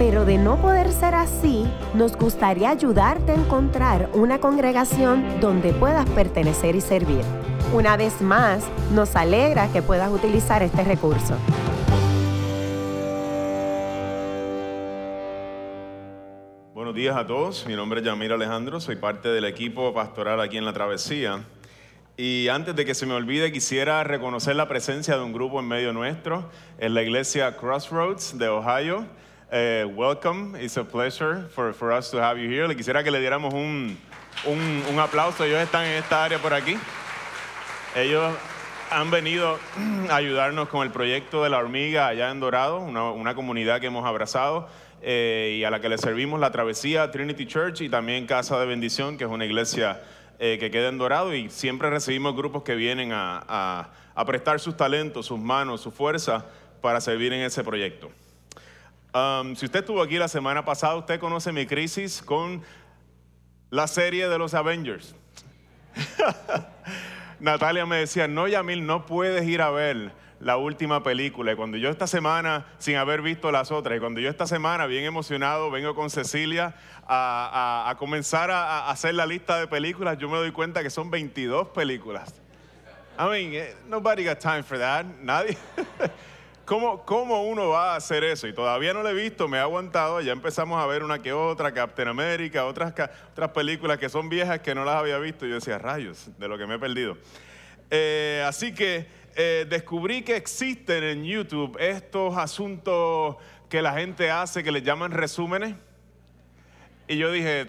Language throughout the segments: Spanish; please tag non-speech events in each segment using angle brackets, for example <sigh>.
pero de no poder ser así, nos gustaría ayudarte a encontrar una congregación donde puedas pertenecer y servir. Una vez más, nos alegra que puedas utilizar este recurso. Buenos días a todos, mi nombre es Yamir Alejandro, soy parte del equipo pastoral aquí en La Travesía. Y antes de que se me olvide, quisiera reconocer la presencia de un grupo en medio nuestro, en la iglesia Crossroads de Ohio. Eh, welcome, it's a pleasure for, for us to have you here. Le quisiera que le diéramos un, un, un aplauso, ellos están en esta área por aquí. Ellos han venido <clears throat> a ayudarnos con el proyecto de la hormiga allá en Dorado, una, una comunidad que hemos abrazado eh, y a la que le servimos la travesía Trinity Church y también Casa de Bendición, que es una iglesia eh, que queda en Dorado y siempre recibimos grupos que vienen a, a, a, prestar sus talentos, sus manos, su fuerza para servir en ese proyecto. Um, si usted estuvo aquí la semana pasada, usted conoce mi crisis con la serie de los Avengers. <laughs> Natalia me decía, no, Yamil, no puedes ir a ver la última película. Y cuando yo esta semana, sin haber visto las otras, y cuando yo esta semana, bien emocionado, vengo con Cecilia a, a, a comenzar a, a, hacer la lista de películas, yo me doy cuenta que son 22 películas. I mean, eh, nobody got time for that. Nadie. <laughs> ¿Cómo, ¿Cómo uno va a hacer eso? Y todavía no lo he visto, me he aguantado. Ya empezamos a ver una que otra, Captain America, otras, otras películas que son viejas que no las había visto. Yo decía, rayos, de lo que me he perdido. Eh, así que eh, descubrí que existen en YouTube estos asuntos que la gente hace que le llaman resúmenes. Y yo dije,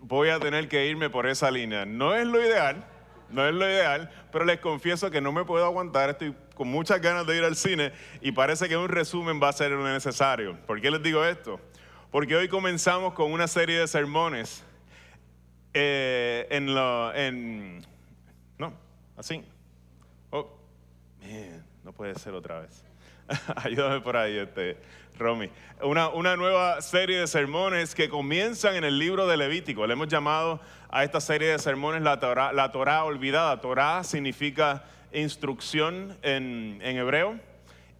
voy a tener que irme por esa línea. No es lo ideal, no es lo ideal, pero les confieso que no me puedo aguantar. Estoy con muchas ganas de ir al cine y parece que un resumen va a ser necesario. ¿Por qué les digo esto? Porque hoy comenzamos con una serie de sermones eh, en, lo, en... No, así. Oh, man, no puede ser otra vez. <laughs> Ayúdame por ahí, este, Romy. Una, una, nueva serie de sermones que comienzan en el libro de Levítico. Le hemos llamado a esta serie de sermones la Torah, la Torah olvidada. Torah significa instrucción en, en hebreo.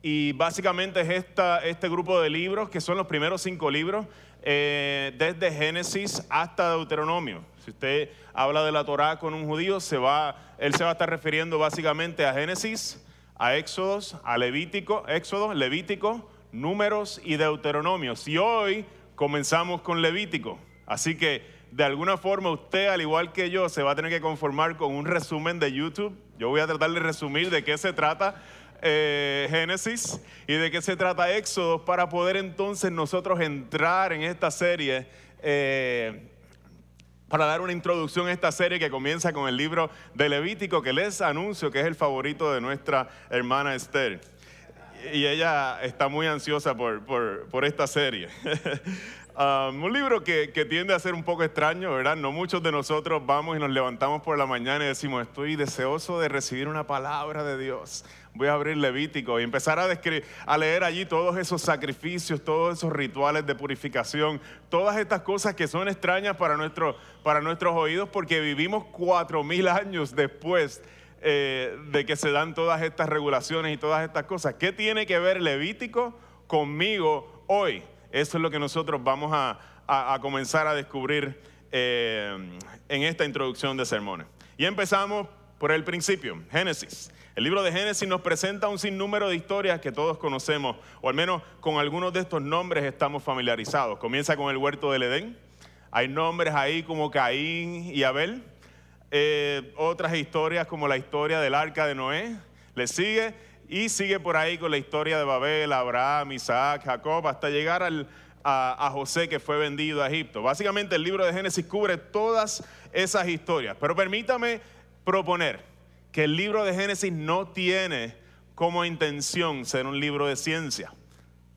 Y básicamente es esta, este grupo de libros, que son los primeros cinco libros, eh, desde Génesis hasta Deuteronomio. Si usted habla de la Torah con un judío, se va, él se va a estar refiriendo básicamente a Génesis, a Éxodos, a Levítico, Éxodo, Levítico, Números y Deuteronomio. Y hoy comenzamos con Levítico. Así que de alguna forma usted, al igual que yo, se va a tener que conformar con un resumen de YouTube. Yo voy a tratar de resumir de qué se trata eh, Génesis y de qué se trata Éxodo para poder entonces nosotros entrar en esta serie. Eh, para dar una introducción a esta serie que comienza con el libro de Levítico, que les anuncio que es el favorito de nuestra hermana Esther. Y ella está muy ansiosa por, por, por esta serie. <laughs> Um, un libro que, que, tiende a ser un poco extraño, ¿verdad? No muchos de nosotros vamos y nos levantamos por la mañana y decimos, estoy deseoso de recibir una palabra de Dios. Voy a abrir Levítico y empezar a, a leer allí todos esos sacrificios, todos esos rituales de purificación, todas estas cosas que son extrañas para, nuestro, para nuestros oídos porque vivimos cuatro mil años después eh, de que se dan todas estas regulaciones y todas estas cosas. ¿Qué tiene que ver Levítico conmigo hoy? Eso es lo que nosotros vamos a, comenzar a descubrir eh, en esta introducción de sermones. Y empezamos por el principio, Génesis. El libro de Génesis nos presenta un sinnúmero de historias que todos conocemos, o al menos con algunos de estos nombres estamos familiarizados. Comienza con el huerto del Edén. Hay nombres ahí como Caín y Abel. Eh, otras historias como la historia del arca de Noé. Le sigue y sigue por ahí con la historia de Babel, Abraham, Isaac, Jacob, hasta llegar al, a, a, José que fue vendido a Egipto. Básicamente el libro de Génesis cubre todas esas historias. Pero permítame proponer que el libro de Génesis no tiene como intención ser un libro de ciencia.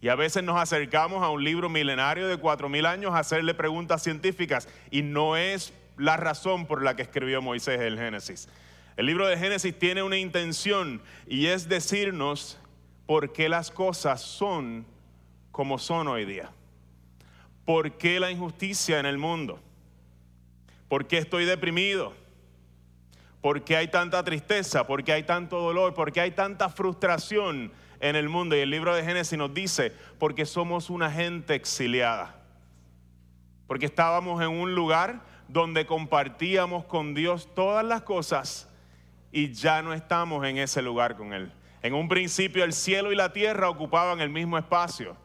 Y a veces nos acercamos a un libro milenario de cuatro mil años a hacerle preguntas científicas y no es la razón por la que escribió Moisés el Génesis. El libro de Génesis tiene una intención y es decirnos por qué las cosas son como son hoy día. ¿Por qué la injusticia en el mundo? ¿Por qué estoy deprimido? ¿Por qué hay tanta tristeza? ¿Por qué hay tanto dolor? ¿Por qué hay tanta frustración en el mundo? Y el libro de Génesis nos dice, porque somos una gente exiliada. Porque estábamos en un lugar donde compartíamos con Dios todas las cosas y ya no estamos en ese lugar con Él. En un principio el cielo y la tierra ocupaban el mismo espacio.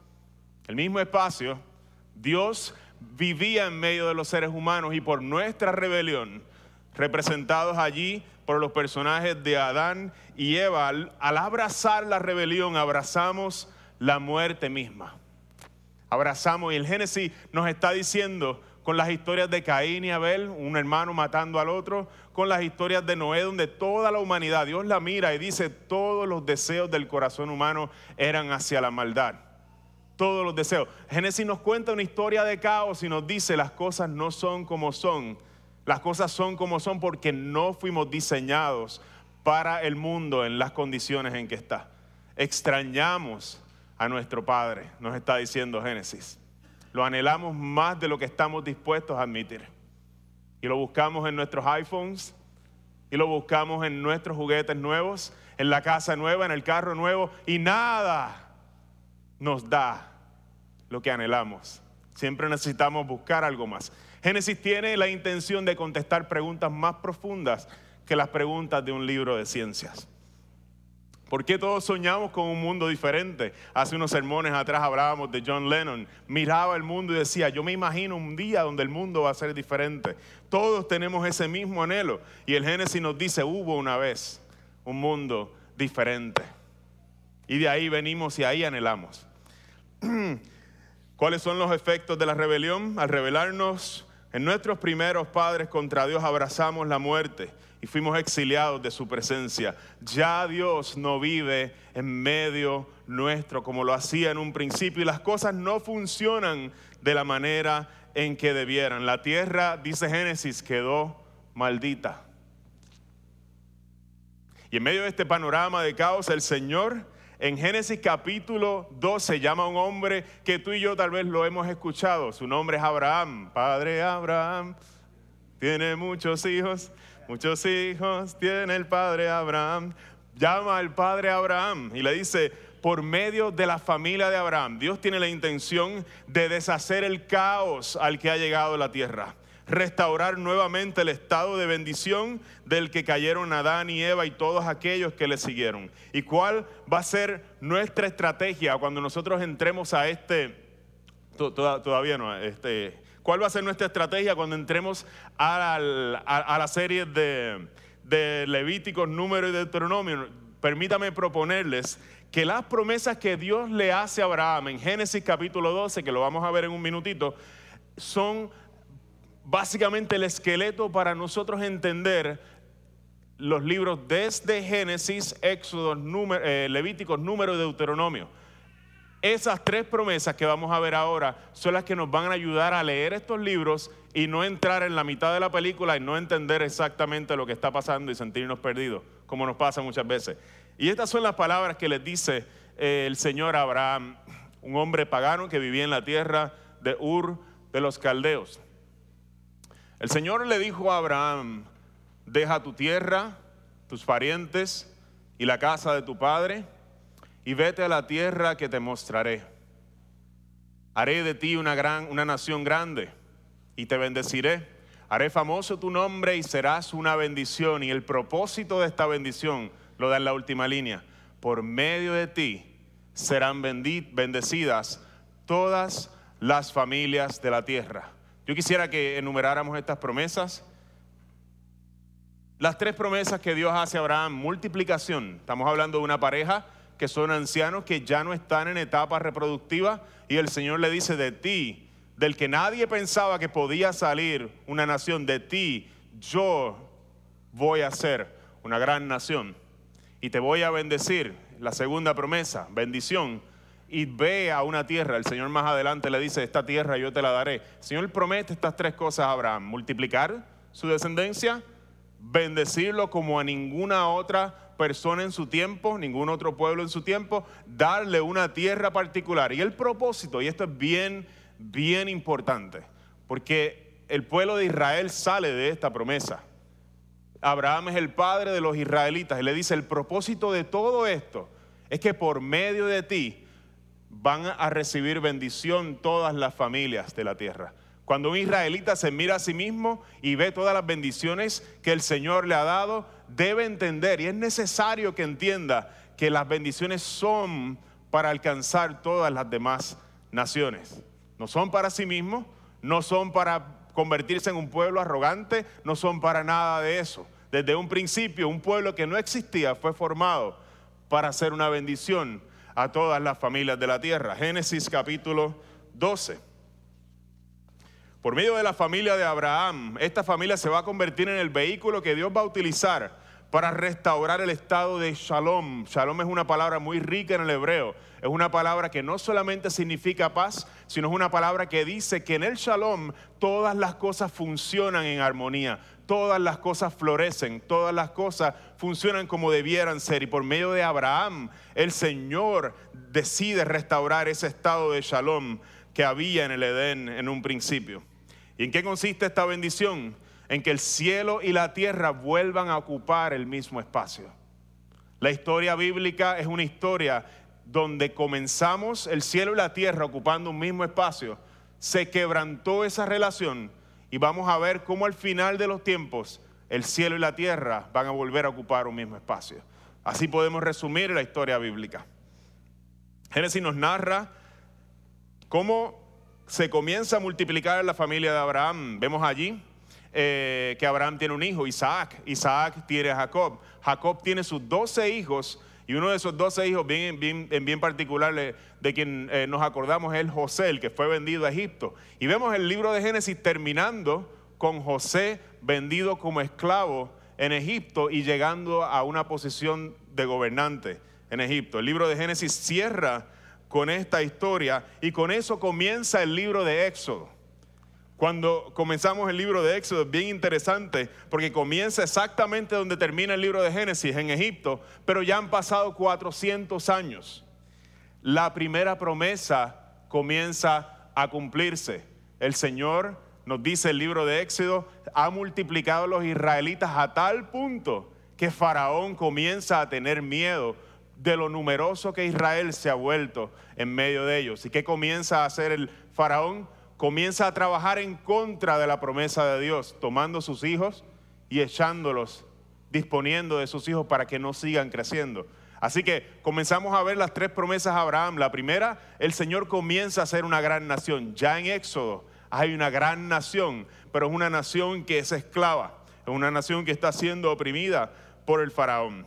El mismo espacio, Dios vivía en medio de los seres humanos y por nuestra rebelión, representados allí por los personajes de Adán y Eva, al, abrazar la rebelión, abrazamos la muerte misma. Abrazamos y el Génesis nos está diciendo con las historias de Caín y Abel, un hermano matando al otro, con las historias de Noé, donde toda la humanidad, Dios la mira y dice, todos los deseos del corazón humano eran hacia la maldad todos los deseos. Génesis nos cuenta una historia de caos y nos dice las cosas no son como son. Las cosas son como son porque no fuimos diseñados para el mundo en las condiciones en que está. Extrañamos a nuestro Padre, nos está diciendo Génesis. Lo anhelamos más de lo que estamos dispuestos a admitir. Y lo buscamos en nuestros iPhones, y lo buscamos en nuestros juguetes nuevos, en la casa nueva, en el carro nuevo, y nada nos da lo que anhelamos. Siempre necesitamos buscar algo más. Génesis tiene la intención de contestar preguntas más profundas que las preguntas de un libro de ciencias. ¿Por qué todos soñamos con un mundo diferente? Hace unos sermones atrás hablábamos de John Lennon. Miraba el mundo y decía, yo me imagino un día donde el mundo va a ser diferente. Todos tenemos ese mismo anhelo. Y el Génesis nos dice, hubo una vez un mundo diferente. Y de ahí venimos y ahí anhelamos. <clears throat> ¿Cuáles son los efectos de la rebelión? Al rebelarnos en nuestros primeros padres contra Dios abrazamos la muerte y fuimos exiliados de su presencia. Ya Dios no vive en medio nuestro como lo hacía en un principio y las cosas no funcionan de la manera en que debieran. La tierra, dice Génesis, quedó maldita. Y en medio de este panorama de caos, el Señor en Génesis capítulo 12 llama a un hombre que tú y yo tal vez lo hemos escuchado. Su nombre es Abraham. Padre Abraham tiene muchos hijos, muchos hijos tiene el padre Abraham. Llama al padre Abraham y le dice, por medio de la familia de Abraham, Dios tiene la intención de deshacer el caos al que ha llegado la tierra restaurar nuevamente el estado de bendición del que cayeron Adán y Eva y todos aquellos que le siguieron. ¿Y cuál va a ser nuestra estrategia cuando nosotros entremos a este, todavía no, este, cuál va a ser nuestra estrategia cuando entremos a la, serie de, Levíticos, Número y Deuteronomio? Permítame proponerles que las promesas que Dios le hace a Abraham en Génesis capítulo 12, que lo vamos a ver en un minutito, son básicamente el esqueleto para nosotros entender los libros desde Génesis, Éxodo, eh, Levíticos, Número y Deuteronomio. Esas tres promesas que vamos a ver ahora son las que nos van a ayudar a leer estos libros y no entrar en la mitad de la película y no entender exactamente lo que está pasando y sentirnos perdidos, como nos pasa muchas veces. Y estas son las palabras que les dice eh, el Señor Abraham, un hombre pagano que vivía en la tierra de Ur de los Caldeos. El Señor le dijo a Abraham, deja tu tierra, tus parientes y la casa de tu padre y vete a la tierra que te mostraré. Haré de ti una gran una nación grande y te bendeciré. Haré famoso tu nombre y serás una bendición y el propósito de esta bendición lo da en la última línea. Por medio de ti serán bendecidas todas las familias de la tierra. Yo quisiera que enumeráramos estas promesas. Las tres promesas que Dios hace a Abraham, multiplicación. Estamos hablando de una pareja que son ancianos que ya no están en etapa reproductiva y el Señor le dice de ti, del que nadie pensaba que podía salir una nación, de ti yo voy a ser una gran nación y te voy a bendecir. La segunda promesa, bendición y ve a una tierra. El Señor más adelante le dice, esta tierra yo te la daré. El Señor promete estas tres cosas a Abraham, multiplicar su descendencia? Bendecirlo como a ninguna otra persona en su tiempo, ningún otro pueblo en su tiempo, darle una tierra particular. Y el propósito, y esto es bien, bien importante, porque el pueblo de Israel sale de esta promesa. Abraham es el padre de los israelitas y le dice, el propósito de todo esto es que por medio de ti van a recibir bendición todas las familias de la tierra. Cuando un israelita se mira a sí mismo y ve todas las bendiciones que el Señor le ha dado, debe entender y es necesario que entienda que las bendiciones son para alcanzar todas las demás naciones. No son para sí mismo, no son para convertirse en un pueblo arrogante, no son para nada de eso. Desde un principio, un pueblo que no existía fue formado para ser una bendición a todas las familias de la tierra. Génesis capítulo 12. Por medio de la familia de Abraham, esta familia se va a convertir en el vehículo que Dios va a utilizar para restaurar el estado de shalom. Shalom es una palabra muy rica en el hebreo. Es una palabra que no solamente significa paz, sino es una palabra que dice que en el shalom todas las cosas funcionan en armonía, todas las cosas florecen, todas las cosas funcionan como debieran ser. Y por medio de Abraham, el Señor decide restaurar ese estado de shalom que había en el Edén en un principio. ¿Y en qué consiste esta bendición? En que el cielo y la tierra vuelvan a ocupar el mismo espacio. La historia bíblica es una historia donde comenzamos el cielo y la tierra ocupando un mismo espacio. Se quebrantó esa relación y vamos a ver cómo al final de los tiempos el cielo y la tierra van a volver a ocupar un mismo espacio. Así podemos resumir la historia bíblica. Génesis nos narra cómo se comienza a multiplicar la familia de Abraham. Vemos allí eh, que Abraham tiene un hijo, Isaac. Isaac tiene a Jacob. Jacob tiene sus doce hijos y uno de esos doce hijos, bien, bien, en bien particular, de quien eh, nos acordamos es José, el que fue vendido a Egipto. Y vemos el libro de Génesis terminando con José vendido como esclavo en Egipto y llegando a una posición de gobernante en Egipto. El libro de Génesis cierra con esta historia y con eso comienza el libro de Éxodo. Cuando comenzamos el libro de Éxodo es bien interesante porque comienza exactamente donde termina el libro de Génesis, en Egipto, pero ya han pasado 400 años. La primera promesa comienza a cumplirse. El Señor, nos dice el libro de Éxodo, ha multiplicado a los israelitas a tal punto que Faraón comienza a tener miedo de lo numeroso que Israel se ha vuelto en medio de ellos. ¿Y qué comienza a hacer el faraón? Comienza a trabajar en contra de la promesa de Dios, tomando sus hijos y echándolos, disponiendo de sus hijos para que no sigan creciendo. Así que comenzamos a ver las tres promesas de Abraham. La primera, el Señor comienza a ser una gran nación. Ya en Éxodo hay una gran nación, pero es una nación que es esclava, es una nación que está siendo oprimida por el faraón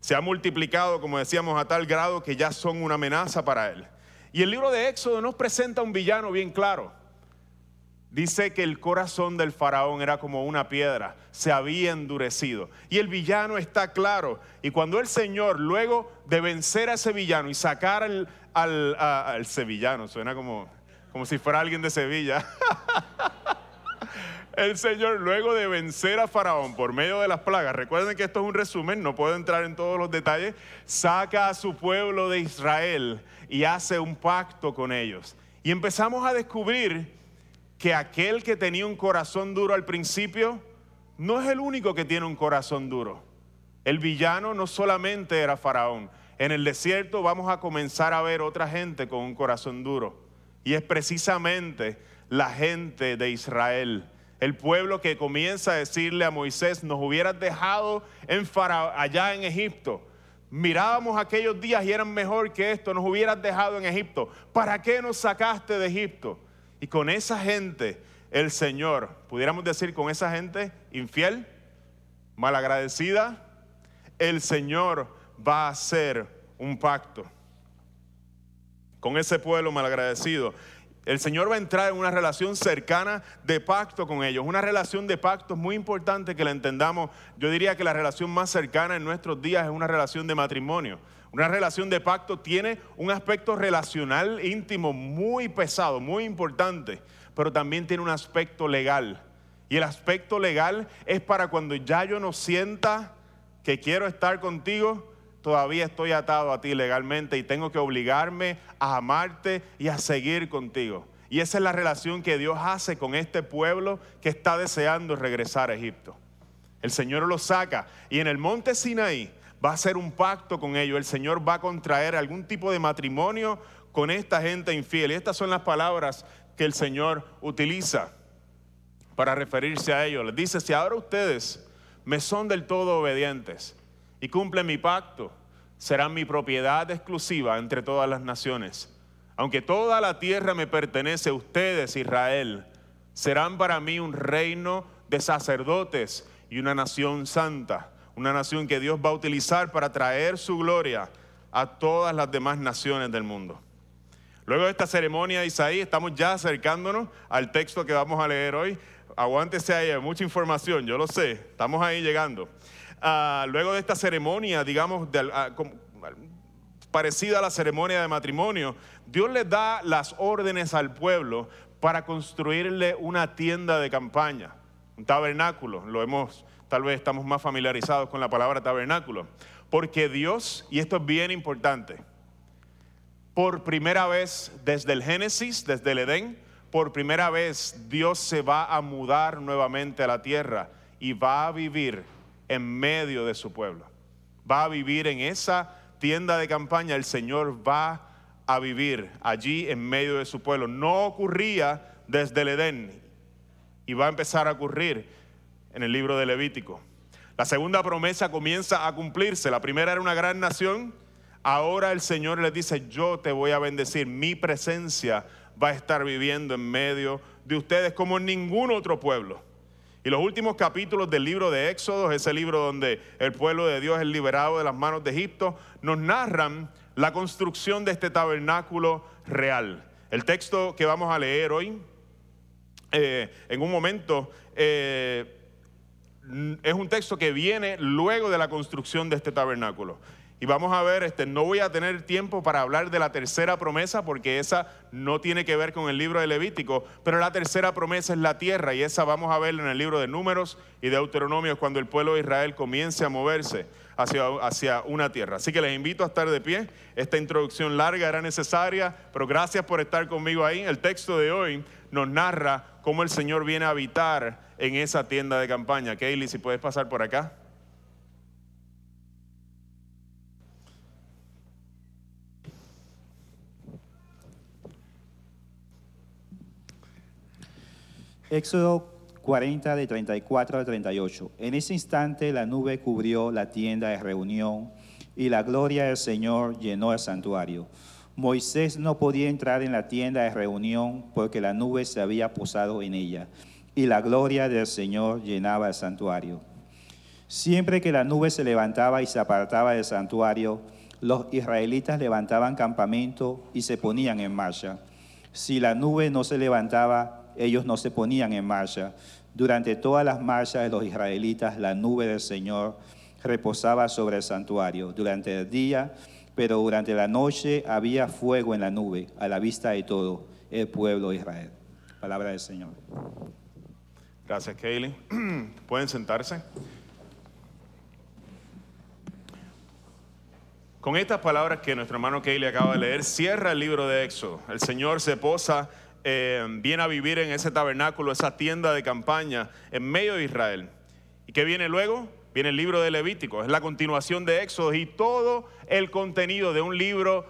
se ha multiplicado, como decíamos, a tal grado que ya son una amenaza para él. Y el libro de Éxodo nos presenta un villano bien claro. Dice que el corazón del faraón era como una piedra, se había endurecido. Y el villano está claro. Y cuando el Señor, luego de vencer a ese villano y sacar al, al sevillano, suena como, como si fuera alguien de Sevilla. <laughs> el Señor, luego de vencer a Faraón por medio de las plagas, recuerden que esto es un resumen, no puedo entrar en todos los detalles, saca a su pueblo de Israel y hace un pacto con ellos. Y empezamos a descubrir que aquel que tenía un corazón duro al principio, no es el único que tiene un corazón duro. El villano no solamente era Faraón. En el desierto vamos a comenzar a ver otra gente con un corazón duro. Y es precisamente la gente de Israel el pueblo que comienza a decirle a Moisés, nos hubieras dejado en allá en Egipto. Mirábamos aquellos días y eran mejor que esto, nos hubieras dejado en Egipto. ¿Para qué nos sacaste de Egipto? Y con esa gente, el Señor, pudiéramos decir con esa gente infiel, malagradecida, el Señor va a hacer un pacto con ese pueblo malagradecido. El Señor va a entrar en una relación cercana de pacto con ellos. Una relación de pacto es muy importante que la entendamos. Yo diría que la relación más cercana en nuestros días es una relación de matrimonio. Una relación de pacto tiene un aspecto relacional íntimo muy pesado, muy importante, pero también tiene un aspecto legal. Y el aspecto legal es para cuando ya yo no sienta que quiero estar contigo, todavía estoy atado a ti legalmente y tengo que obligarme a amarte y a seguir contigo. Y esa es la relación que Dios hace con este pueblo que está deseando regresar a Egipto. El Señor lo saca y en el monte Sinaí va a hacer un pacto con ellos. El Señor va a contraer algún tipo de matrimonio con esta gente infiel. Y estas son las palabras que el Señor utiliza para referirse a ellos. Les dice, si ahora ustedes me son del todo obedientes y cumplen mi pacto, serán mi propiedad exclusiva entre todas las naciones. Aunque toda la tierra me pertenece, ustedes, Israel, serán para mí un reino de sacerdotes y una nación santa, una nación que Dios va a utilizar para traer su gloria a todas las demás naciones del mundo. Luego de esta ceremonia de Isaí, estamos ya acercándonos al texto que vamos a leer hoy. Aguántese ahí, hay mucha información, yo lo sé, estamos ahí llegando. Ah, luego de esta ceremonia, digamos, ah, parecida a la ceremonia de matrimonio, Dios le da las órdenes al pueblo para construirle una tienda de campaña, un tabernáculo. Lo hemos, tal vez estamos más familiarizados con la palabra tabernáculo. Porque Dios, y esto es bien importante, por primera vez desde el Génesis, desde el Edén, por primera vez Dios se va a mudar nuevamente a la tierra y va a vivir en medio de su pueblo. Va a vivir en esa tienda de campaña, el Señor va a vivir allí en medio de su pueblo. No ocurría desde el Edén y va a empezar a ocurrir en el libro de Levítico. La segunda promesa comienza a cumplirse. La primera era una gran nación. Ahora el Señor les dice, yo te voy a bendecir. Mi presencia va a estar viviendo en medio de ustedes como en ningún otro pueblo. Y los últimos capítulos del libro de Éxodo, ese libro donde el pueblo de Dios es liberado de las manos de Egipto, nos narran la construcción de este tabernáculo real. El texto que vamos a leer hoy, eh, en un momento, eh, es un texto que viene luego de la construcción de este tabernáculo. Y vamos a ver, este, no voy a tener tiempo para hablar de la tercera promesa porque esa no tiene que ver con el libro de Levítico, pero la tercera promesa es la tierra y esa vamos a verla en el libro de Números y de Deuteronomio cuando el pueblo de Israel comience a moverse hacia, hacia una tierra. Así que les invito a estar de pie. Esta introducción larga era necesaria, pero gracias por estar conmigo ahí. El texto de hoy nos narra cómo el Señor viene a habitar en esa tienda de campaña. Kaylee, si puedes pasar por acá. Éxodo 40 de 34 a 38. En ese instante la nube cubrió la tienda de reunión y la gloria del Señor llenó el santuario. Moisés no podía entrar en la tienda de reunión porque la nube se había posado en ella y la gloria del Señor llenaba el santuario. Siempre que la nube se levantaba y se apartaba del santuario, los israelitas levantaban campamento y se ponían en marcha. Si la nube no se levantaba, ellos no se ponían en marcha. Durante todas las marchas de los israelitas, la nube del Señor reposaba sobre el santuario durante el día, pero durante la noche había fuego en la nube a la vista de todo el pueblo de Israel. Palabra del Señor. Gracias, Kaylee. <clears throat> Pueden sentarse. Con estas palabras que nuestro hermano Kaylee acaba de leer, cierra el libro de Éxodo. El Señor se posa eh, viene a vivir en ese tabernáculo, esa tienda de campaña en medio de Israel. ¿Y qué viene luego? Viene el libro de Levítico, es la continuación de Éxodo y todo el contenido de un libro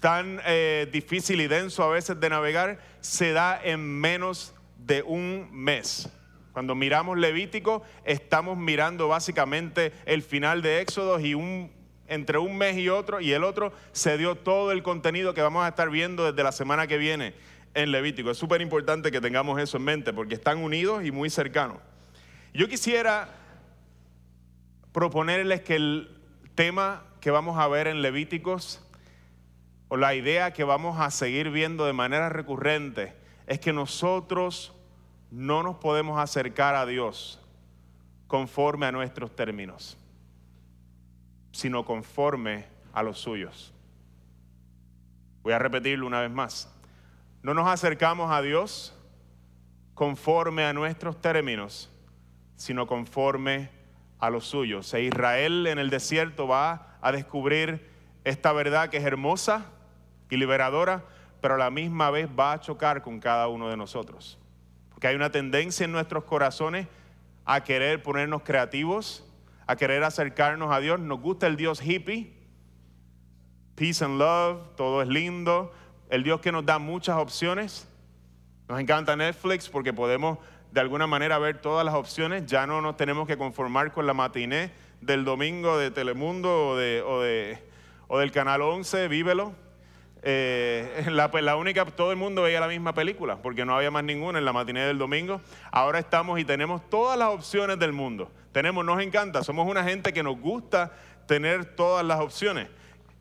tan eh, difícil y denso a veces de navegar se da en menos de un mes. Cuando miramos Levítico, estamos mirando básicamente el final de Éxodo y un, entre un mes y otro y el otro se dio todo el contenido que vamos a estar viendo desde la semana que viene en Levítico. Es súper importante que tengamos eso en mente porque están unidos y muy cercanos. Yo quisiera proponerles que el tema que vamos a ver en Levíticos o la idea que vamos a seguir viendo de manera recurrente es que nosotros no nos podemos acercar a Dios conforme a nuestros términos, sino conforme a los suyos. Voy a repetirlo una vez más. No nos acercamos a Dios conforme a nuestros términos, sino conforme a los suyos. E Israel en el desierto va a descubrir esta verdad que es hermosa y liberadora, pero a la misma vez va a chocar con cada uno de nosotros. Porque hay una tendencia en nuestros corazones a querer ponernos creativos, a querer acercarnos a Dios. Nos gusta el Dios hippie, peace and love, todo es lindo, el Dios que nos da muchas opciones. Nos encanta Netflix porque podemos de alguna manera ver todas las opciones, ya no nos tenemos que conformar con la matiné del domingo de Telemundo o, de, o, de, o del Canal 11, vívelo. Eh, la, pues, la, única, todo el mundo veía la misma película, porque no había más ninguna en la matiné del domingo. Ahora estamos y tenemos todas las opciones del mundo. Tenemos, nos encanta, somos una gente que nos gusta tener todas las opciones.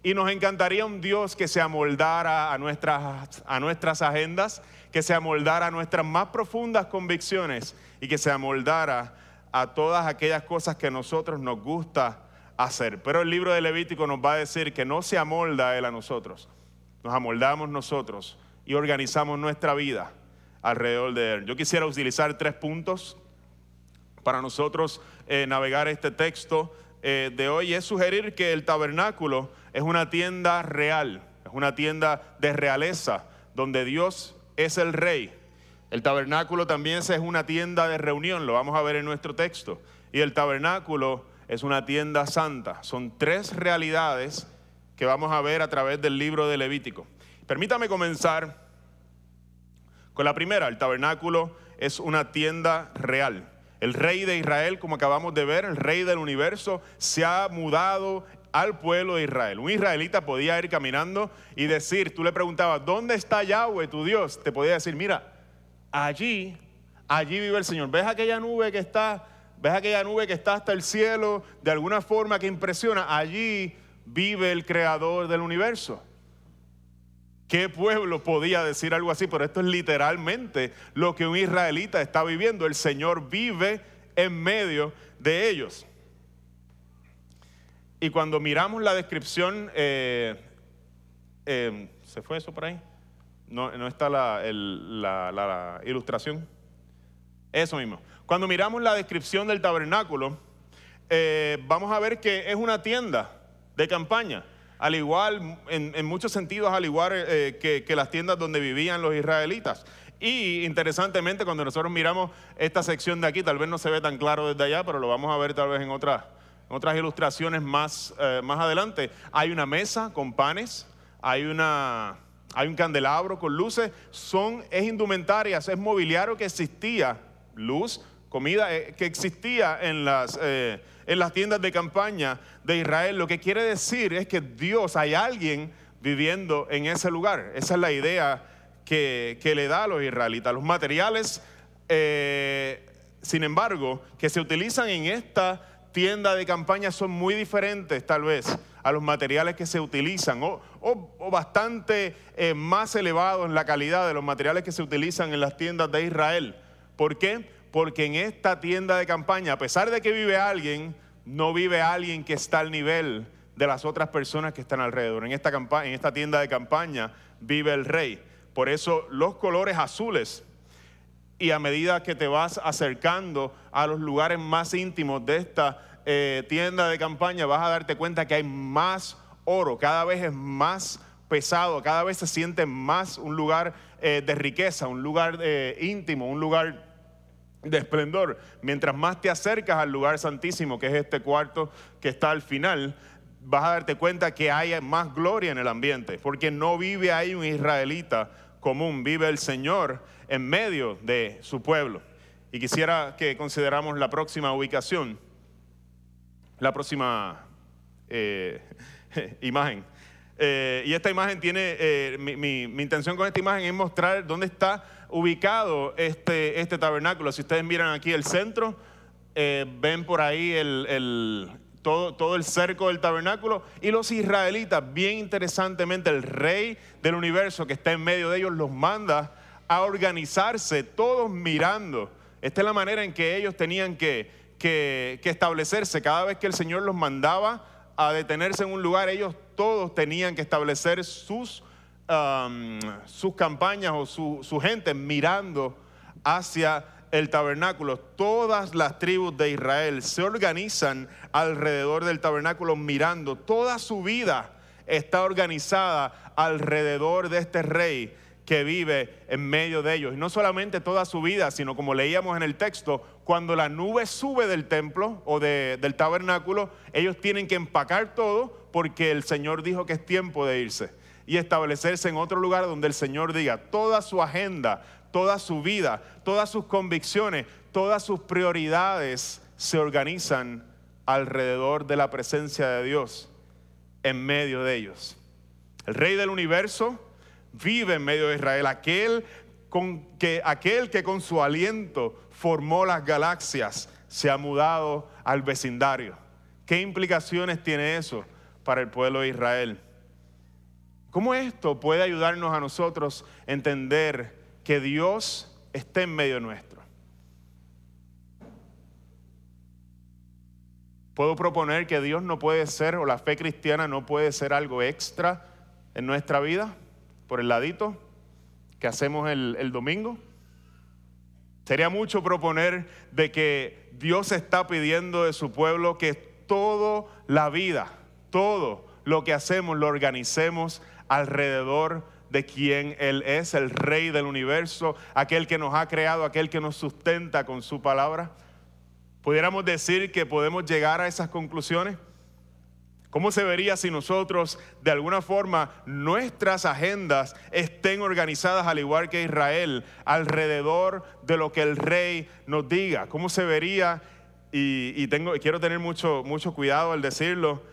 Y nos encantaría un Dios que se amoldara a nuestras, a nuestras agendas, que se amoldara a nuestras más profundas convicciones y que se amoldara a todas aquellas cosas que a nosotros nos gusta hacer. Pero el libro de Levítico nos va a decir que no se amolda Él a nosotros, nos amoldamos nosotros y organizamos nuestra vida alrededor de Él. Yo quisiera utilizar tres puntos para nosotros eh, navegar este texto eh, de hoy. Es sugerir que el tabernáculo es una tienda real, es una tienda de realeza, donde Dios es el rey. El tabernáculo también es una tienda de reunión, lo vamos a ver en nuestro texto. Y el tabernáculo es una tienda santa. Son tres realidades que vamos a ver a través del libro de Levítico. Permítame comenzar con la primera. El tabernáculo es una tienda real. El rey de Israel, como acabamos de ver, el rey del universo, se ha mudado al pueblo de Israel. Un israelita podía ir caminando y decir, tú le preguntabas, ¿dónde está Yahweh, tu Dios? Te podía decir, mira, allí, allí vive el Señor. ¿Ves aquella nube que está, ves aquella nube que está hasta el cielo, de alguna forma que impresiona? Allí vive el creador del universo. ¿Qué pueblo podía decir algo así? Pero esto es literalmente lo que un israelita está viviendo. El Señor vive en medio de ellos. Y cuando miramos la descripción, eh, eh, ¿se fue eso por ahí? No, está la, ilustración. Eso mismo. Cuando miramos la descripción del tabernáculo, eh, vamos a ver que es una tienda de campaña. Al igual, en, muchos sentidos, al igual que, que las tiendas donde vivían los israelitas. Y interesantemente, cuando nosotros miramos esta sección de aquí, tal vez no se ve tan claro desde allá, pero lo vamos a ver tal vez en otra, otras ilustraciones más, eh, más adelante, hay una mesa con panes, hay, una, hay un candelabro con luces, son, es indumentarias, es mobiliario que existía, luz, comida eh, que existía en las, eh, en las tiendas de campaña de Israel. Lo que quiere decir es que Dios, hay alguien viviendo en ese lugar. Esa es la idea que, que le da a los israelitas. Los materiales, sin embargo, que se utilizan en esta tiendas de campaña son muy diferentes tal vez a los materiales que se utilizan o, bastante eh, más elevados en la calidad de los materiales que se utilizan en las tiendas de Israel. ¿Por qué? Porque en esta tienda de campaña, a pesar de que vive alguien, no vive alguien que está al nivel de las otras personas que están alrededor. En esta tienda de campaña vive el rey. Por eso los colores azules y a medida que te vas acercando a los lugares más íntimos de esta eh, tienda de campaña, vas a darte cuenta que hay más oro, cada vez es más pesado, cada vez se siente más un lugar eh, de riqueza, un lugar eh, íntimo, un lugar de esplendor. Mientras más te acercas al lugar santísimo, que es este cuarto que está al final, vas a darte cuenta que hay más gloria en el ambiente, porque no vive ahí un israelita común, vive el Señor en medio de su pueblo. Y quisiera que consideramos la próxima ubicación, la próxima eh, <laughs> imagen. Eh, y esta imagen tiene, eh, mi, intención con esta imagen es mostrar dónde está ubicado este, este tabernáculo. Si ustedes miran aquí el centro, ven por ahí el, todo, todo, el cerco del tabernáculo. Y los israelitas, bien interesantemente, el rey del universo que está en medio de ellos los manda a organizarse, todos mirando. Esta es la manera en que ellos tenían que, que, establecerse. Cada vez que el Señor los mandaba a detenerse en un lugar, ellos todos tenían que establecer sus, sus campañas o su, gente mirando hacia el tabernáculo. Todas las tribus de Israel se organizan alrededor del tabernáculo mirando. Toda su vida está organizada alrededor de este rey que vive en medio de ellos. Y no solamente toda su vida, sino como leíamos en el texto, cuando la nube sube del templo o del tabernáculo, ellos tienen que empacar todo porque el Señor dijo que es tiempo de irse y establecerse en otro lugar donde el Señor diga toda su agenda, toda su vida, todas sus convicciones, todas sus prioridades se organizan alrededor de la presencia de Dios en medio de ellos. El rey del universo vive en medio de Israel, aquel, con que, aquel que con su aliento formó las galaxias se ha mudado al vecindario. ¿Qué implicaciones tiene eso para el pueblo de Israel? ¿Cómo esto puede ayudarnos a nosotros a entender que Dios está en medio nuestro? Puedo proponer que Dios no puede ser, o la fe cristiana no puede ser algo extra en nuestra vida por el ladito que hacemos el, domingo. Sería mucho proponer de que Dios está pidiendo de su pueblo que toda la vida, todo lo que hacemos lo organicemos alrededor de quien Él es, el Rey del universo, aquel que nos ha creado, aquel que nos sustenta con su palabra. ¿Pudiéramos decir que podemos llegar a esas conclusiones? ¿Cómo se vería si nosotros, de alguna forma, nuestras agendas estén organizadas al igual que Israel, alrededor de lo que el rey nos diga? ¿Cómo se vería? Y, tengo, quiero tener mucho, mucho cuidado al decirlo,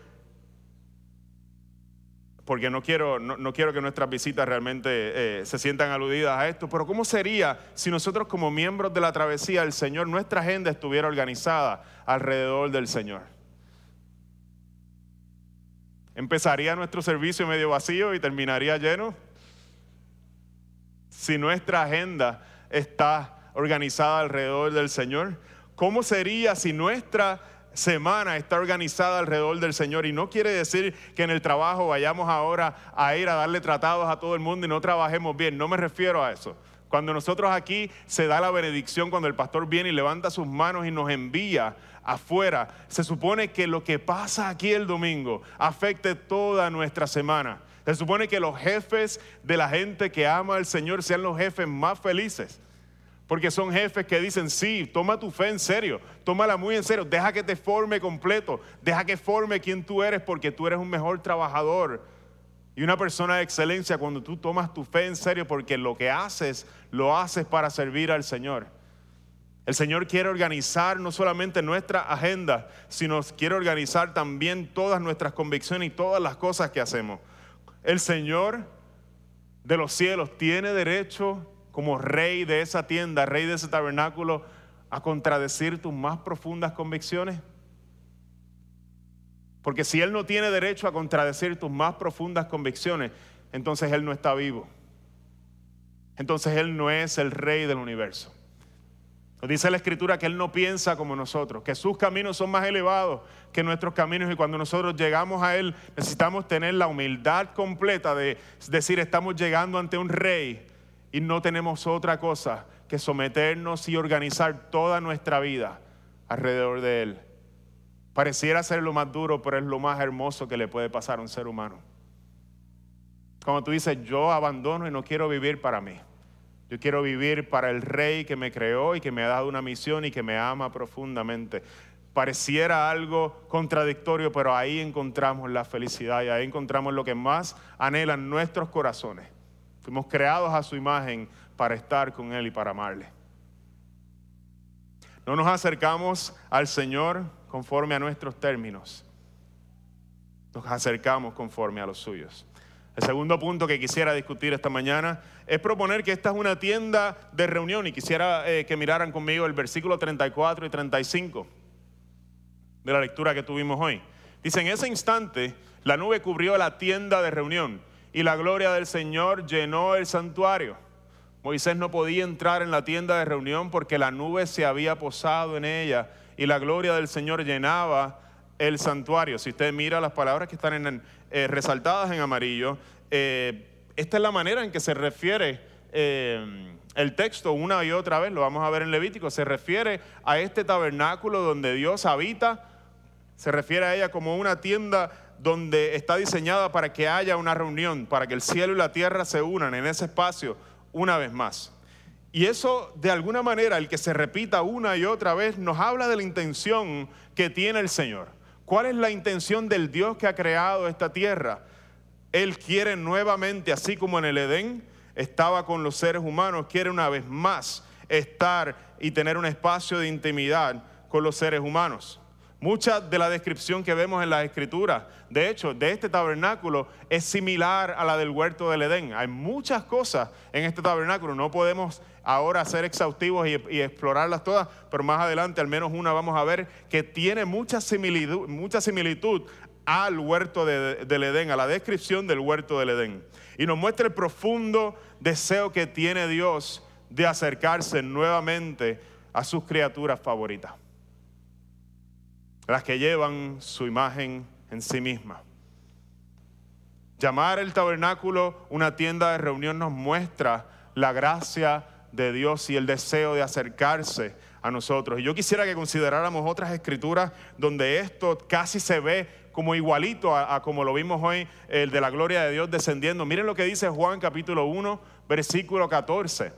porque no quiero, no, quiero que nuestras visitas realmente eh, se sientan aludidas a esto, pero ¿cómo sería si nosotros como miembros de la travesía del Señor, nuestra agenda estuviera organizada alrededor del Señor? ¿Empezaría nuestro servicio medio vacío y terminaría lleno? Si nuestra agenda está organizada alrededor del Señor, ¿cómo sería si nuestra semana está organizada alrededor del Señor? Y no quiere decir que en el trabajo vayamos ahora a ir a darle tratados a todo el mundo y no trabajemos bien, no me refiero a eso. Cuando nosotros aquí se da la benedicción, cuando el pastor viene y levanta sus manos y nos envía afuera, se supone que lo que pasa aquí el domingo afecte toda nuestra semana. Se supone que los jefes de la gente que ama al Señor sean los jefes más felices. Porque son jefes que dicen, sí, toma tu fe en serio, tómala muy en serio, deja que te forme completo, deja que forme quien tú eres porque tú eres un mejor trabajador y una persona de excelencia cuando tú tomas tu fe en serio porque lo que haces, lo haces para servir al Señor. El Señor quiere organizar no solamente nuestra agenda, sino quiere organizar también todas nuestras convicciones y todas las cosas que hacemos. El Señor de los cielos tiene derecho como rey de esa tienda, rey de ese tabernáculo, a contradecir tus más profundas convicciones. Porque si Él no tiene derecho a contradecir tus más profundas convicciones, entonces Él no está vivo. Entonces Él no es el rey del universo. Nos dice la escritura que Él no piensa como nosotros, que sus caminos son más elevados que nuestros caminos y cuando nosotros llegamos a Él necesitamos tener la humildad completa de decir estamos llegando ante un rey y no tenemos otra cosa que someternos y organizar toda nuestra vida alrededor de Él. Pareciera ser lo más duro, pero es lo más hermoso que le puede pasar a un ser humano. Como tú dices, yo abandono y no quiero vivir para mí. Yo quiero vivir para el rey que me creó y que me ha dado una misión y que me ama profundamente. Pareciera algo contradictorio, pero ahí encontramos la felicidad y ahí encontramos lo que más anhelan nuestros corazones. Fuimos creados a su imagen para estar con Él y para amarle. No nos acercamos al Señor conforme a nuestros términos. Nos acercamos conforme a los suyos. El segundo punto que quisiera discutir esta mañana es proponer que esta es una tienda de reunión y quisiera eh, que miraran conmigo el versículo 34 y 35 de la lectura que tuvimos hoy. Dice, en ese instante la nube cubrió la tienda de reunión y la gloria del Señor llenó el santuario. Moisés no podía entrar en la tienda de reunión porque la nube se había posado en ella y la gloria del Señor llenaba el santuario. Si usted mira las palabras que están eh, resaltadas en amarillo, eh, esta es la manera en que se refiere eh, El texto una y otra vez, lo vamos a ver en Levítico, se refiere a este tabernáculo donde Dios habita, se refiere a ella como una tienda donde está diseñada para que haya una reunión, para que el cielo y la tierra se unan en ese espacio una vez más. Y eso, de alguna manera, el que se repita una y otra vez, nos habla de la intención que tiene el Señor. ¿Cuál es la intención del Dios que ha creado esta tierra? Él quiere nuevamente, así como en el Edén estaba con los seres humanos, quiere una vez más estar y tener un espacio de intimidad con los seres humanos. Mucha de la descripción que vemos en las escrituras, de hecho, de este tabernáculo es similar a la del huerto del Edén. Hay muchas cosas en este tabernáculo, no podemos ahora ser exhaustivos y, explorarlas todas, pero más adelante al menos una vamos a ver que tiene mucha similitud, mucha similitud al huerto del Edén, a la descripción del huerto del Edén. Y nos muestra el profundo deseo que tiene Dios de acercarse nuevamente a sus criaturas favoritas las que llevan su imagen en sí misma. Llamar el tabernáculo una tienda de reunión nos muestra la gracia de Dios y el deseo de acercarse a nosotros. Y yo quisiera que consideráramos otras escrituras donde esto casi se ve como igualito a, como lo vimos hoy, el de la gloria de Dios descendiendo. Miren lo que dice Juan capítulo 1, versículo 14.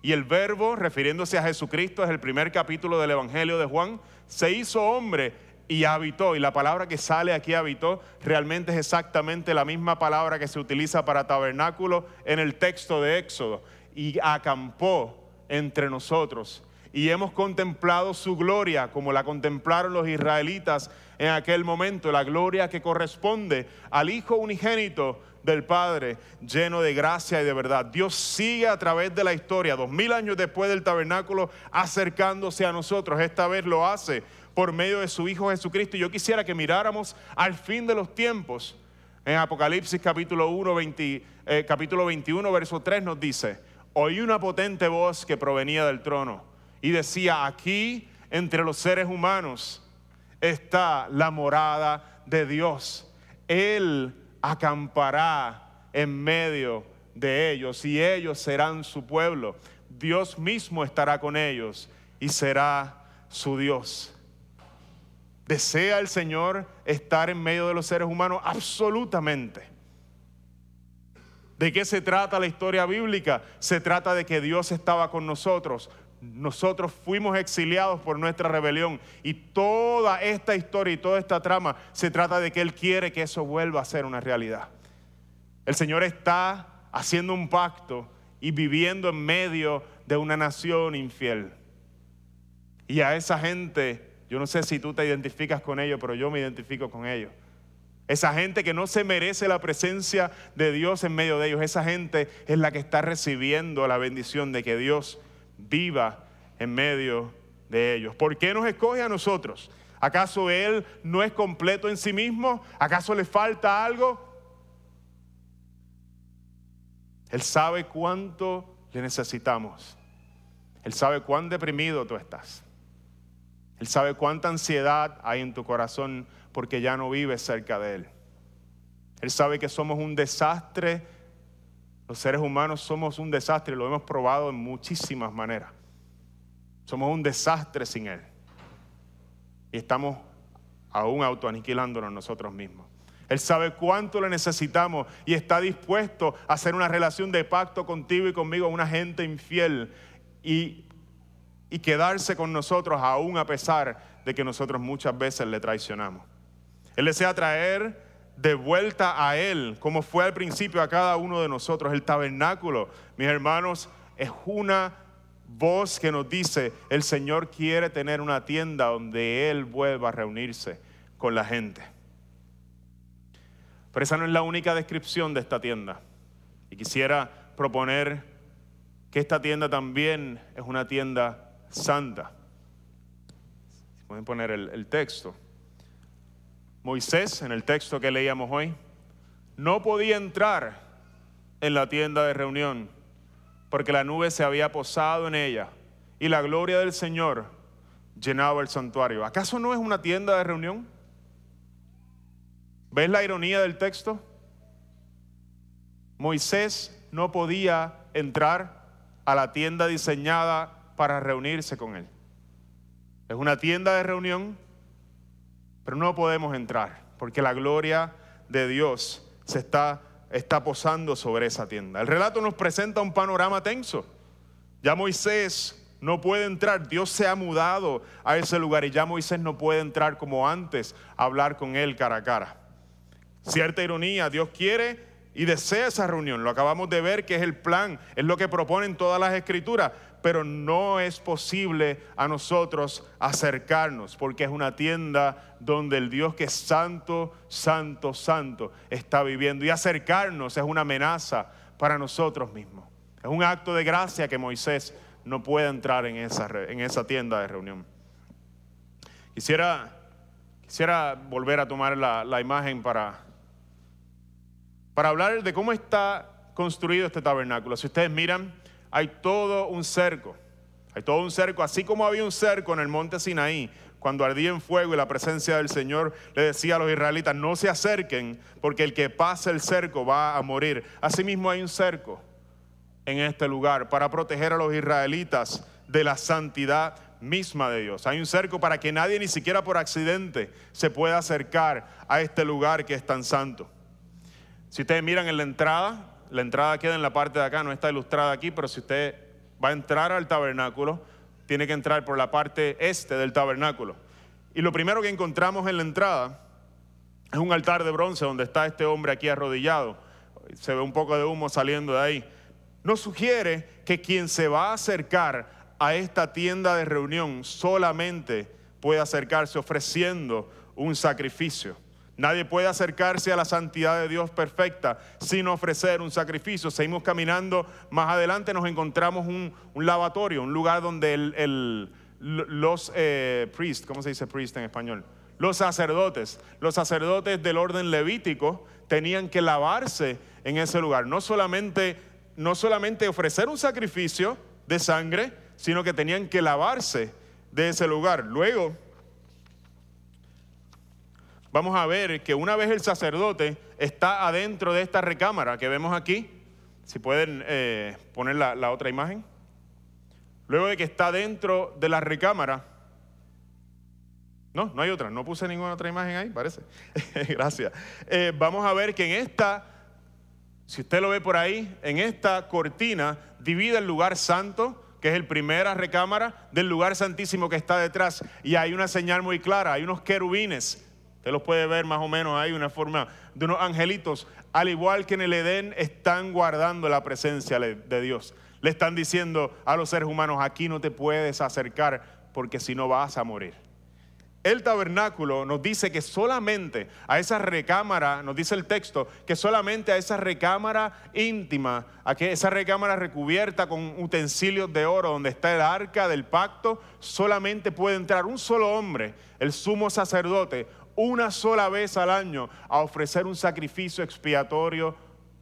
Y el verbo, refiriéndose a Jesucristo, es el primer capítulo del Evangelio de Juan, se hizo hombre y habitó. Y la palabra que sale aquí habitó realmente es exactamente la misma palabra que se utiliza para tabernáculo en el texto de Éxodo. Y acampó entre nosotros. Y hemos contemplado su gloria como la contemplaron los israelitas en aquel momento, la gloria que corresponde al Hijo unigénito del Padre, lleno de gracia y de verdad. Dios sigue a través de la historia, dos mil años después del tabernáculo, acercándose a nosotros. Esta vez lo hace por medio de su Hijo Jesucristo. Y yo quisiera que miráramos al fin de los tiempos. En Apocalipsis capítulo, 1, eh, capítulo 21, verso 3 nos dice, oí una potente voz que provenía del trono y decía, aquí entre los seres humanos está la morada de Dios. Él acampará en medio de ellos y ellos serán su pueblo. Dios mismo estará con ellos y será su Dios. ¿Desea el Señor estar en medio de los seres humanos? Absolutamente. ¿De qué se trata la historia bíblica? Se trata de que Dios estaba con nosotros. Nosotros fuimos exiliados por nuestra rebelión y toda esta historia y toda esta trama se trata de que Él quiere que eso vuelva a ser una realidad. El Señor está haciendo un pacto y viviendo en medio de una nación infiel. Y a esa gente yo no sé si tú te identificas con ellos, pero yo me identifico con ellos. Esa gente que no se merece la presencia de Dios en medio de ellos, esa gente es la que está recibiendo la bendición de que Dios viva en medio de ellos. ¿Por qué nos escoge a nosotros? ¿Acaso Él no es completo en sí mismo? ¿Acaso le falta algo? Él sabe cuánto le necesitamos. Él sabe cuán deprimido tú estás. Él sabe cuánta ansiedad hay en tu corazón porque ya no vives cerca de Él. Él sabe que somos un desastre. Los seres humanos somos un desastre, lo hemos probado en muchísimas maneras. Somos un desastre sin Él. Y estamos aún autoaniquilándonos nosotros mismos. Él sabe cuánto le necesitamos y está dispuesto a hacer una relación de pacto contigo y conmigo, una gente infiel. Y y quedarse con nosotros aún a pesar de que nosotros muchas veces le traicionamos. Él desea traer de vuelta a Él, como fue al principio a cada uno de nosotros. El tabernáculo, mis hermanos, es una voz que nos dice, el Señor quiere tener una tienda donde Él vuelva a reunirse con la gente. Pero esa no es la única descripción de esta tienda. Y quisiera proponer que esta tienda también es una tienda santa. Pueden poner el, el texto. Moisés, en el texto que leíamos hoy, no podía entrar en la tienda de reunión porque la nube se había posado en ella y la gloria del Señor llenaba el santuario. ¿Acaso no es una tienda de reunión? ¿Ves la ironía del texto? Moisés no podía entrar a la tienda diseñada para reunirse con Él. Es una tienda de reunión, pero no podemos entrar porque la gloria de Dios se está, posando sobre esa tienda. El relato nos presenta un panorama tenso. Ya Moisés no puede entrar, Dios se ha mudado a ese lugar y ya Moisés no puede entrar como antes a hablar con él cara a cara. Cierta ironía, Dios quiere y desea esa reunión. Lo acabamos de ver que es el plan, es lo que proponen todas las escrituras, pero no es posible a nosotros acercarnos porque es una tienda donde el Dios que es santo, santo, santo está viviendo. Y acercarnos es una amenaza para nosotros mismos. Es un acto de gracia que Moisés no puede entrar en esa, en esa tienda de reunión. Quisiera, quisiera volver a tomar la, la imagen para para hablar de cómo está construido este tabernáculo. Si ustedes miran, hay todo un cerco. Hay todo un cerco, así como había un cerco en el monte Sinaí, cuando ardía en fuego y la presencia del Señor le decía a los israelitas, no se acerquen, porque el que pase el cerco va a morir. Asimismo hay un cerco en este lugar para proteger a los israelitas de la santidad misma de Dios. Hay un cerco para que nadie, ni siquiera por accidente, se pueda acercar a este lugar que es tan santo. Si ustedes miran en la entrada, la entrada queda en la parte de acá, no está ilustrada aquí, pero si usted va a entrar al tabernáculo, tiene que entrar por la parte este del tabernáculo. Y lo primero que encontramos en la entrada es un altar de bronce donde está este hombre aquí arrodillado. Se ve un poco de humo saliendo de ahí. Nos sugiere que quien se va a acercar a esta tienda de reunión solamente puede acercarse ofreciendo un sacrificio. Nadie puede acercarse a la santidad de Dios perfecta sin ofrecer un sacrificio. Seguimos caminando, más adelante nos encontramos un, lavatorio, un lugar donde los eh, priests, ¿cómo se dice priest en español? Los sacerdotes, los sacerdotes del orden levítico tenían que lavarse en ese lugar. No solamente, no solamente ofrecer un sacrificio de sangre, sino que tenían que lavarse de ese lugar. Luego, vamos a ver que una vez el sacerdote está adentro de esta recámara que vemos aquí, si pueden eh, poner la, otra imagen, luego de que está dentro de la recámara, no, no hay otra, no puse ninguna otra imagen ahí, parece. <laughs> Gracias. Eh, vamos a ver que en esta, si usted lo ve por ahí, en esta cortina divide el lugar santo, que es el primera recámara, del lugar santísimo que está detrás. Y hay una señal muy clara, hay unos querubines Usted los puede ver más o menos ahí, una forma de unos angelitos, al igual que en el Edén, están guardando la presencia de Dios. Le están diciendo a los seres humanos, aquí no te puedes acercar porque si no vas a morir. El tabernáculo nos dice que solamente a esa recámara, nos dice el texto, que solamente a esa recámara íntima, a que esa recámara recubierta con utensilios de oro donde está el arca del pacto, solamente puede entrar un solo hombre, el sumo sacerdote, una sola vez al año a ofrecer un sacrificio expiatorio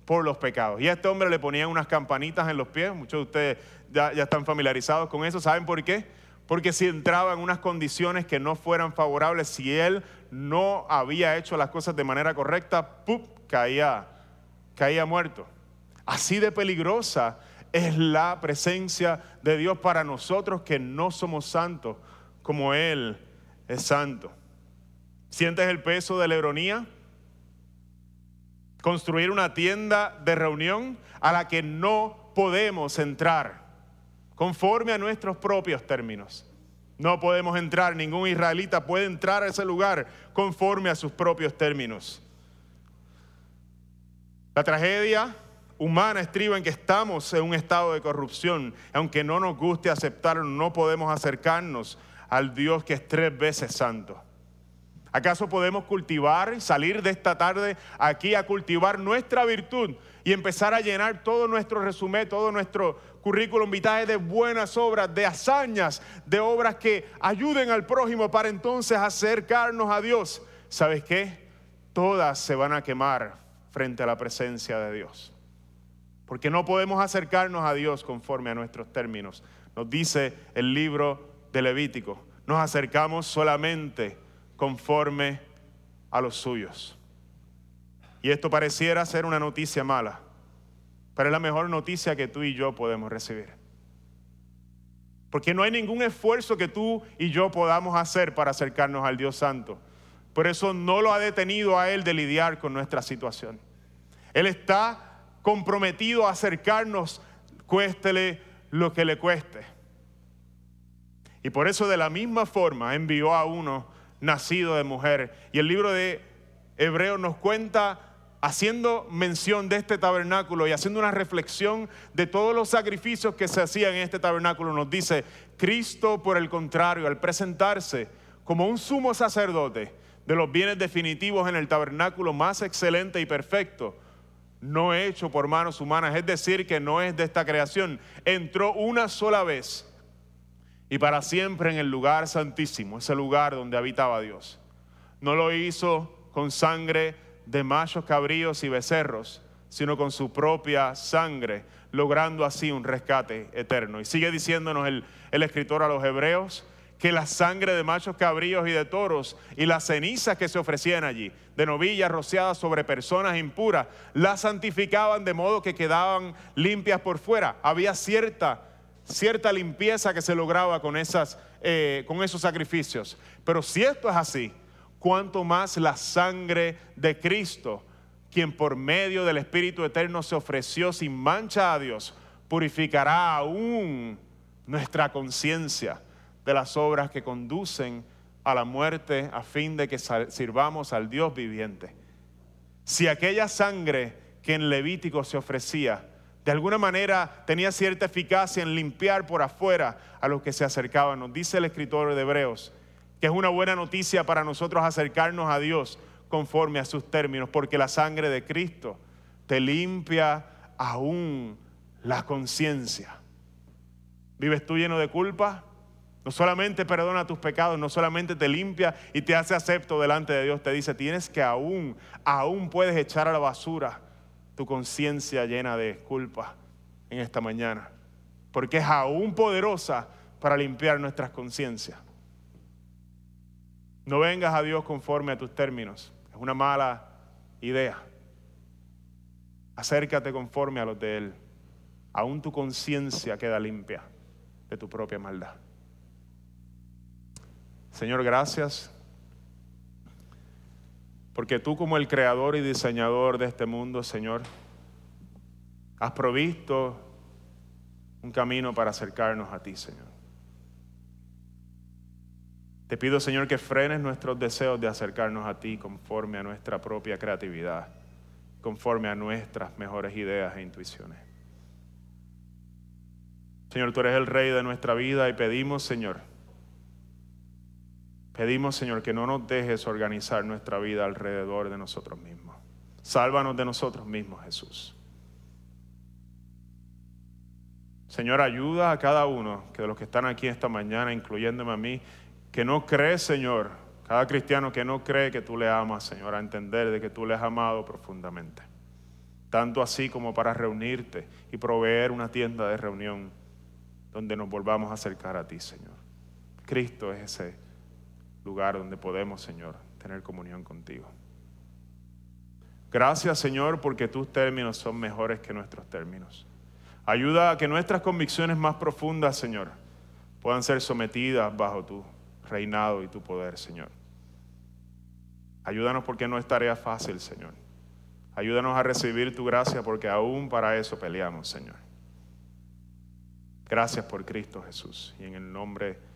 por los pecados. Y a este hombre le ponían unas campanitas en los pies, muchos de ustedes ya, están familiarizados con eso, ¿saben por qué? Porque si entraba en unas condiciones que no fueran favorables, si él no había hecho las cosas de manera correcta, ¡pup! caía, caía muerto. Así de peligrosa es la presencia de Dios para nosotros que no somos santos como Él es santo. ¿Sientes el peso de la ironía? Construir una tienda de reunión a la que no podemos entrar conforme a nuestros propios términos. No podemos entrar, ningún israelita puede entrar a ese lugar conforme a sus propios términos. La tragedia humana estriba en que estamos en un estado de corrupción. Aunque no nos guste aceptarlo, no podemos acercarnos al Dios que es tres veces santo. ¿Acaso podemos cultivar, salir de esta tarde aquí a cultivar nuestra virtud y empezar a llenar todo nuestro resumen, todo nuestro currículum vitae de buenas obras, de hazañas, de obras que ayuden al prójimo para entonces acercarnos a Dios? ¿Sabes qué? Todas se van a quemar frente a la presencia de Dios. Porque no podemos acercarnos a Dios conforme a nuestros términos. Nos dice el libro de Levítico. Nos acercamos solamente conforme a los suyos. Y esto pareciera ser una noticia mala, pero es la mejor noticia que tú y yo podemos recibir. Porque no hay ningún esfuerzo que tú y yo podamos hacer para acercarnos al Dios Santo. Por eso no lo ha detenido a Él de lidiar con nuestra situación. Él está comprometido a acercarnos, cuéstele lo que le cueste. Y por eso de la misma forma envió a uno nacido de mujer. Y el libro de Hebreos nos cuenta haciendo mención de este tabernáculo y haciendo una reflexión de todos los sacrificios que se hacían en este tabernáculo, nos dice, Cristo por el contrario, al presentarse como un sumo sacerdote de los bienes definitivos en el tabernáculo más excelente y perfecto, no hecho por manos humanas, es decir, que no es de esta creación, entró una sola vez y para siempre en el lugar santísimo, ese lugar donde habitaba Dios. No lo hizo con sangre de machos cabríos y becerros, sino con su propia sangre, logrando así un rescate eterno. Y sigue diciéndonos el, escritor a los hebreos que la sangre de machos cabríos y de toros y las cenizas que se ofrecían allí, de novillas rociadas sobre personas impuras, las santificaban de modo que quedaban limpias por fuera. Había cierta, cierta limpieza que se lograba con, esas, eh, con esos sacrificios. Pero si esto es así, cuanto más la sangre de Cristo, quien por medio del Espíritu Eterno se ofreció sin mancha a Dios, purificará aún nuestra conciencia de las obras que conducen a la muerte a fin de que sirvamos al Dios viviente. Si aquella sangre que en Levítico se ofrecía, de alguna manera tenía cierta eficacia en limpiar por afuera a los que se acercaban, nos dice el escritor de Hebreos, que es una buena noticia para nosotros acercarnos a Dios conforme a sus términos, porque la sangre de Cristo te limpia aún la conciencia. ¿Vives tú lleno de culpa? No solamente perdona tus pecados, no solamente te limpia y te hace acepto delante de Dios, te dice, tienes que aún, aún puedes echar a la basura tu conciencia llena de culpa en esta mañana, porque es aún poderosa para limpiar nuestras conciencias. No vengas a Dios conforme a tus términos, es una mala idea. Acércate conforme a los de Él. Aún tu conciencia queda limpia de tu propia maldad. Señor, gracias. Porque tú como el creador y diseñador de este mundo, Señor, has provisto un camino para acercarnos a ti, Señor. Te pido, Señor, que frenes nuestros deseos de acercarnos a ti conforme a nuestra propia creatividad, conforme a nuestras mejores ideas e intuiciones. Señor, tú eres el rey de nuestra vida y pedimos, Señor, Pedimos, Señor, que no nos dejes organizar nuestra vida alrededor de nosotros mismos. Sálvanos de nosotros mismos, Jesús. Señor, ayuda a cada uno que de los que están aquí esta mañana, incluyéndome a mí, que no cree, Señor, cada cristiano que no cree que tú le amas, Señor, a entender de que tú le has amado profundamente. Tanto así como para reunirte y proveer una tienda de reunión donde nos volvamos a acercar a ti, Señor. Cristo es ese lugar donde podemos, Señor, tener comunión contigo. Gracias, Señor, porque tus términos son mejores que nuestros términos. Ayuda a que nuestras convicciones más profundas, Señor, puedan ser sometidas bajo tu reinado y tu poder, Señor. Ayúdanos porque no es tarea fácil, Señor. Ayúdanos a recibir tu gracia porque aún para eso peleamos, Señor. Gracias por Cristo Jesús y en el nombre de